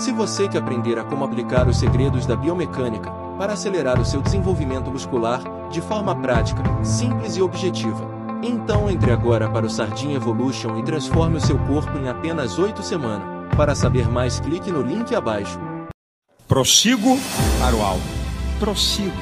Se você quer aprender a como aplicar os segredos da biomecânica para acelerar o seu desenvolvimento muscular de forma prática, simples e objetiva, então entre agora para o Sardinha Evolution e transforme o seu corpo em apenas 8 semanas. Para saber mais, clique no link abaixo. Prossigo para o alto. Prossigo.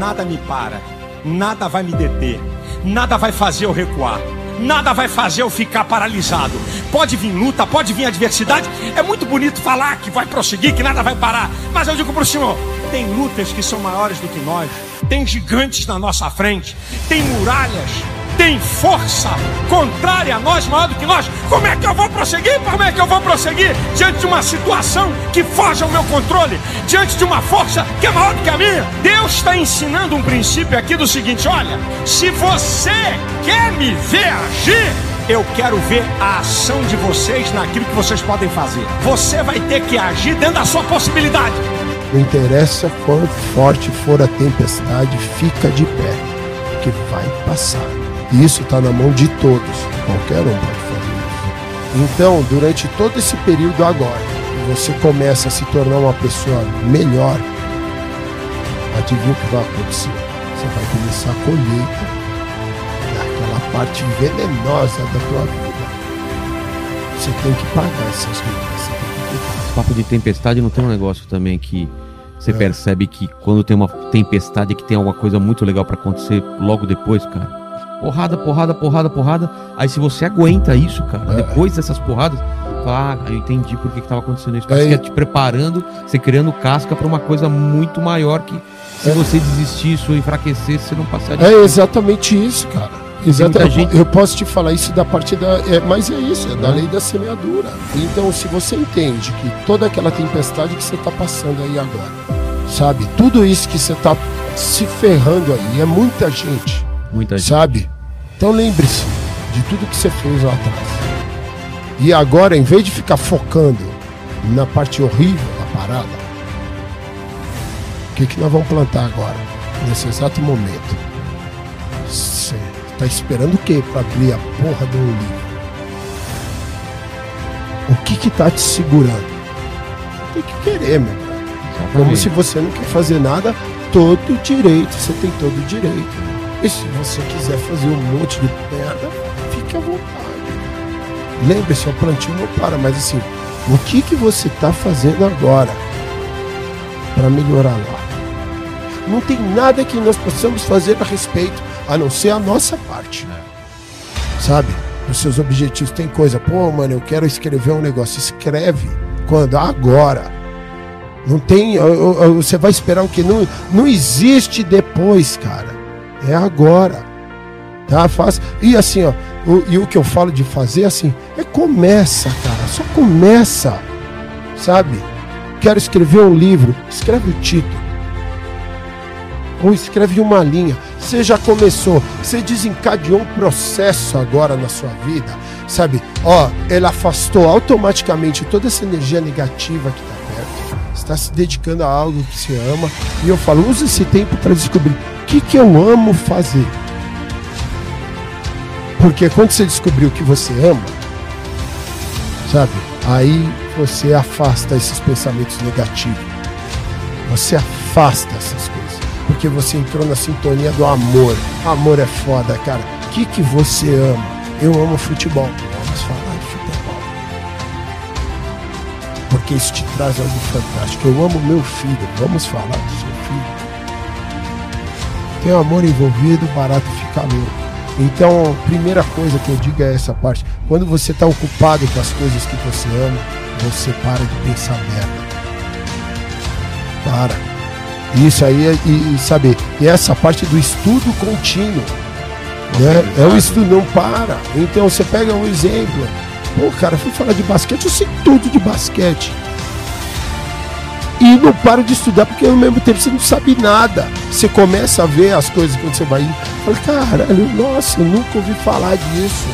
Nada me para. Nada vai me deter. Nada vai fazer eu recuar. Nada vai fazer eu ficar paralisado. Pode vir luta, pode vir adversidade. É muito bonito falar que vai prosseguir, que nada vai parar. Mas eu digo para o senhor: tem lutas que são maiores do que nós. Tem gigantes na nossa frente. Tem muralhas tem força contrária a nós, maior do que nós. Como é que eu vou prosseguir? Como é que eu vou prosseguir diante de uma situação que foge ao meu controle? Diante de uma força que é maior do que a minha? Deus está ensinando um princípio aqui do seguinte: olha, se você quer me ver agir, eu quero ver a ação de vocês naquilo que vocês podem fazer. Você vai ter que agir dentro da sua possibilidade. Não interessa quão forte for a tempestade, fica de pé, que vai passar. E isso está na mão de todos. Qualquer um pode fazer isso. Então, durante todo esse período agora, você começa a se tornar uma pessoa melhor, adivinha o que vai acontecer? Você vai começar a colheita daquela parte venenosa da tua vida. Você tem que pagar essas vidas. Papo de tempestade não tem um negócio também que você é. percebe que quando tem uma tempestade que tem alguma coisa muito legal para acontecer logo depois, cara Porrada, porrada, porrada, porrada. Aí se você aguenta isso, cara, é. depois dessas porradas, fala, ah, eu entendi por que, que tava acontecendo isso. Parece é, te preparando, você criando casca para uma coisa muito maior que se é. você desistisse ou enfraquecesse, você não passaria. É exatamente isso, cara. Exatamente. Gente... Eu posso te falar isso da parte da. É, mas é isso, é da lei da semeadura. Então, se você entende que toda aquela tempestade que você está passando aí agora, sabe? Tudo isso que você está se ferrando aí, é muita gente. Muita gente. Sabe? Então lembre-se de tudo que você fez lá atrás. E agora, em vez de ficar focando na parte horrível da parada, o que, que nós vamos plantar agora? Nesse exato momento. Você tá esperando o que para abrir a porra do livro? O que que tá te segurando? Tem que querer, meu cara. Como se você não quer fazer nada, todo direito, você tem todo direito. E se você quiser fazer um monte de merda, fique à vontade. Lembre-se, o plantio não para, mas assim, o que, que você está fazendo agora para melhorar lá? Não tem nada que nós possamos fazer a respeito, a não ser a nossa parte. Sabe? Os seus objetivos tem coisa, pô, mano, eu quero escrever um negócio. Escreve. Quando? Agora. Não tem. Você vai esperar o que? Não, não existe depois, cara. É agora. Tá? Faz. E assim, ó, o, e o que eu falo de fazer assim, é começa, cara. Só começa. Sabe? Quero escrever um livro, escreve o título. Ou escreve uma linha. Você já começou, você desencadeou um processo agora na sua vida, sabe? Ó, ele afastou automaticamente toda essa energia negativa que perto. Está se dedicando a algo que você ama. E eu falo, use esse tempo para descobrir que, que eu amo fazer? Porque quando você descobrir o que você ama, sabe? Aí você afasta esses pensamentos negativos. Você afasta essas coisas. Porque você entrou na sintonia do amor. Amor é foda, cara. O que, que você ama? Eu amo futebol. Vamos falar Porque isso te traz algo fantástico. Eu amo meu filho. Vamos falar do seu filho. Tem amor envolvido, barato fica louco. Então, primeira coisa que eu digo é essa parte. Quando você está ocupado com as coisas que você ama, você para de pensar merda. Para. Isso aí, é, e, e sabe, e essa parte do estudo contínuo. Né? É o estudo, não para. Então você pega um exemplo. Pô, cara, fui falar de basquete, eu sei tudo de basquete e não para de estudar porque ao mesmo tempo você não sabe nada. Você começa a ver as coisas quando você vai indo. Fala, caralho, nossa, eu nunca ouvi falar disso.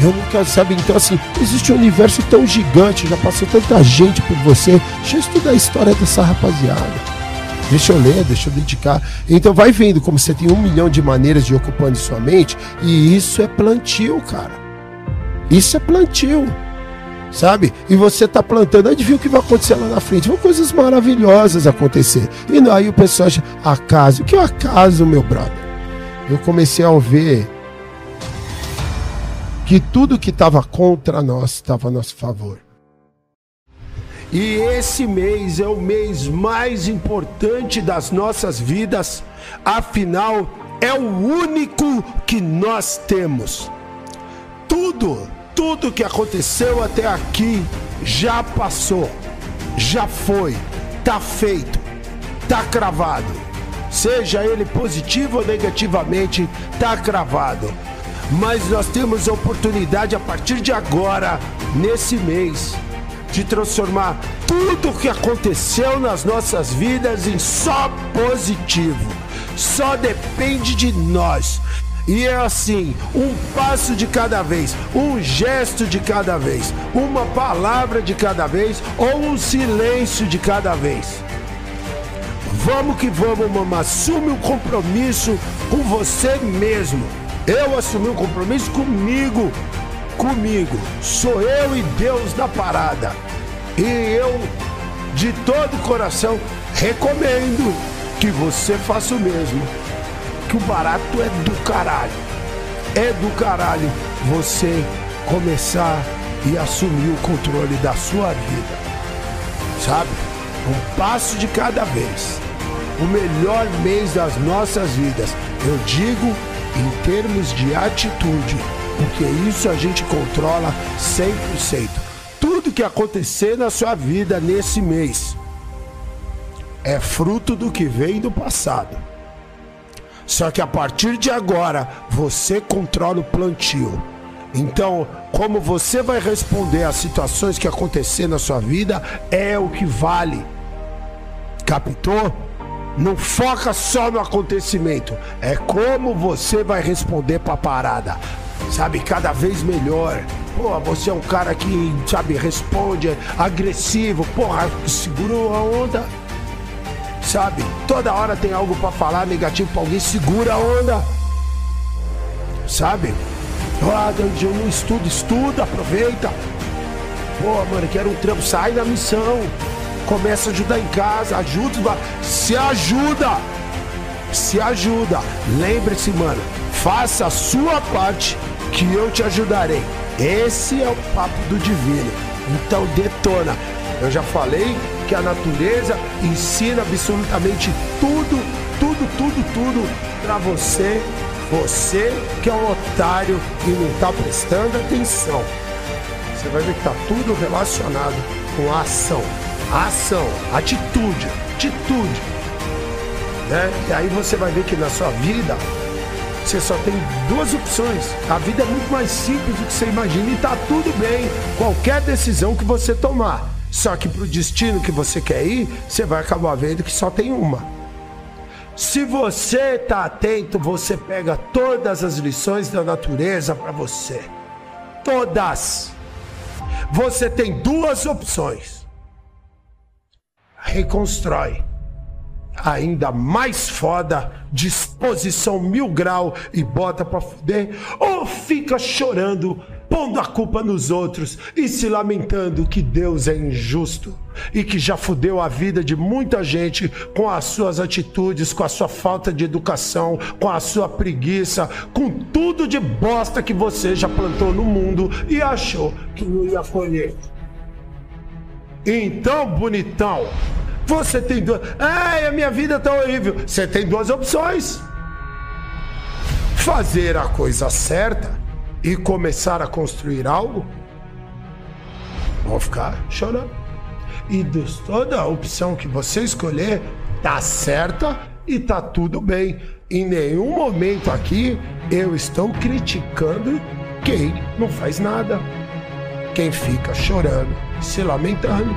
Eu nunca sabe. Então, assim, existe um universo tão gigante, já passou tanta gente por você. Deixa eu estudar a história dessa rapaziada. Deixa eu ler, deixa eu dedicar. Então vai vendo como você tem um milhão de maneiras de ocupando sua mente. E isso é plantio, cara. Isso é plantio. sabe? E você tá plantando, adivinha o que vai acontecer lá na frente? Vão coisas maravilhosas acontecer. E aí o pessoal acha, acaso, o que é acaso, meu brother? Eu comecei a ver que tudo que estava contra nós estava a nosso favor. E esse mês é o mês mais importante das nossas vidas, afinal, é o único que nós temos. Tudo, tudo que aconteceu até aqui já passou, já foi, tá feito, tá cravado. Seja ele positivo ou negativamente, tá cravado. Mas nós temos a oportunidade a partir de agora, nesse mês, de transformar tudo o que aconteceu nas nossas vidas em só positivo. Só depende de nós. E é assim, um passo de cada vez, um gesto de cada vez, uma palavra de cada vez ou um silêncio de cada vez. Vamos que vamos, mamãe. Assume um compromisso com você mesmo. Eu assumi um compromisso comigo comigo. Sou eu e Deus na parada. E eu, de todo o coração, recomendo que você faça o mesmo. Que barato é do caralho. É do caralho você começar e assumir o controle da sua vida. Sabe? Um passo de cada vez. O melhor mês das nossas vidas. Eu digo em termos de atitude porque isso a gente controla 100%. Tudo que acontecer na sua vida nesse mês é fruto do que vem do passado. Só que a partir de agora você controla o plantio. Então, como você vai responder às situações que acontecer na sua vida é o que vale. Captou? Não foca só no acontecimento, é como você vai responder para a parada sabe, cada vez melhor. Pô, você é um cara que, sabe, responde, é agressivo, porra, segurou a onda. Sabe, toda hora tem algo para falar negativo pra alguém, segura a onda. Sabe? Ah, eu não estudo, estuda, aproveita. Pô, mano, quero um trampo, sai da missão. Começa a ajudar em casa, ajuda, se ajuda. Se ajuda. Lembre-se, mano, faça a sua parte que eu te ajudarei. Esse é o papo do divino. Então detona. Eu já falei que a natureza ensina absolutamente tudo, tudo, tudo, tudo para você. Você que é um otário e não está prestando atenção. Você vai ver que tá tudo relacionado com a ação. A ação, atitude, atitude. Né? E aí você vai ver que na sua vida você só tem duas opções. A vida é muito mais simples do que você imagina e tá tudo bem. Qualquer decisão que você tomar. Só que pro destino que você quer ir, você vai acabar vendo que só tem uma. Se você tá atento, você pega todas as lições da natureza para você. Todas. Você tem duas opções. Reconstrói ainda mais foda, disposição mil grau e bota pra fuder, ou fica chorando, pondo a culpa nos outros e se lamentando que Deus é injusto e que já fudeu a vida de muita gente com as suas atitudes, com a sua falta de educação, com a sua preguiça, com tudo de bosta que você já plantou no mundo e achou que não ia colher. Então, bonitão, você tem duas. Ai, a minha vida tá horrível. Você tem duas opções: fazer a coisa certa e começar a construir algo. Vou ficar chorando. E toda a opção que você escolher tá certa e tá tudo bem. Em nenhum momento aqui eu estou criticando quem não faz nada, quem fica chorando, se lamentando.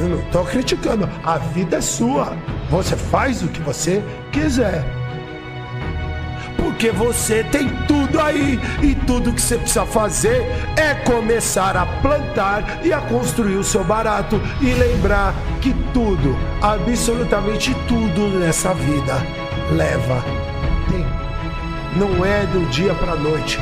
Eu não estou criticando. A vida é sua. Você faz o que você quiser. Porque você tem tudo aí. E tudo que você precisa fazer é começar a plantar e a construir o seu barato. E lembrar que tudo, absolutamente tudo nessa vida, leva tempo. Não é do dia para noite